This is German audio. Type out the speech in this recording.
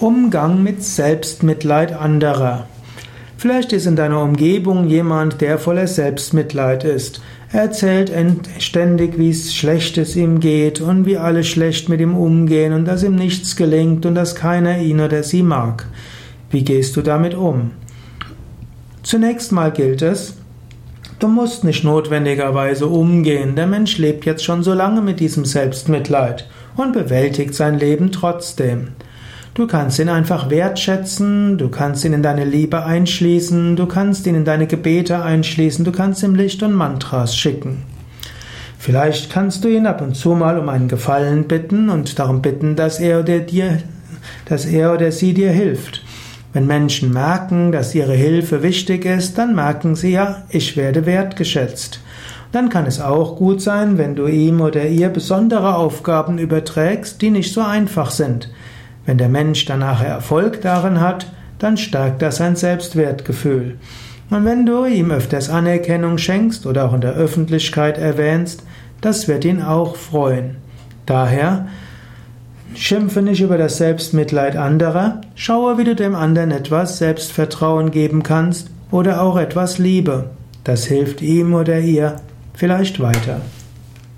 Umgang mit Selbstmitleid anderer. Vielleicht ist in deiner Umgebung jemand, der voller Selbstmitleid ist. Er erzählt ständig, wie schlecht es ihm geht und wie alle schlecht mit ihm umgehen und dass ihm nichts gelingt und dass keiner ihn oder sie mag. Wie gehst du damit um? Zunächst mal gilt es, du musst nicht notwendigerweise umgehen. Der Mensch lebt jetzt schon so lange mit diesem Selbstmitleid und bewältigt sein Leben trotzdem. Du kannst ihn einfach wertschätzen, du kannst ihn in deine Liebe einschließen, du kannst ihn in deine Gebete einschließen, du kannst ihm Licht und Mantras schicken. Vielleicht kannst du ihn ab und zu mal um einen Gefallen bitten und darum bitten, dass er oder dir, dass er oder sie dir hilft. Wenn Menschen merken, dass ihre Hilfe wichtig ist, dann merken sie ja, ich werde wertgeschätzt. Dann kann es auch gut sein, wenn du ihm oder ihr besondere Aufgaben überträgst, die nicht so einfach sind. Wenn der Mensch dann nachher Erfolg darin hat, dann stärkt das sein Selbstwertgefühl. Und wenn du ihm öfters Anerkennung schenkst oder auch in der Öffentlichkeit erwähnst, das wird ihn auch freuen. Daher schimpfe nicht über das Selbstmitleid anderer, schaue, wie du dem anderen etwas Selbstvertrauen geben kannst oder auch etwas Liebe. Das hilft ihm oder ihr vielleicht weiter.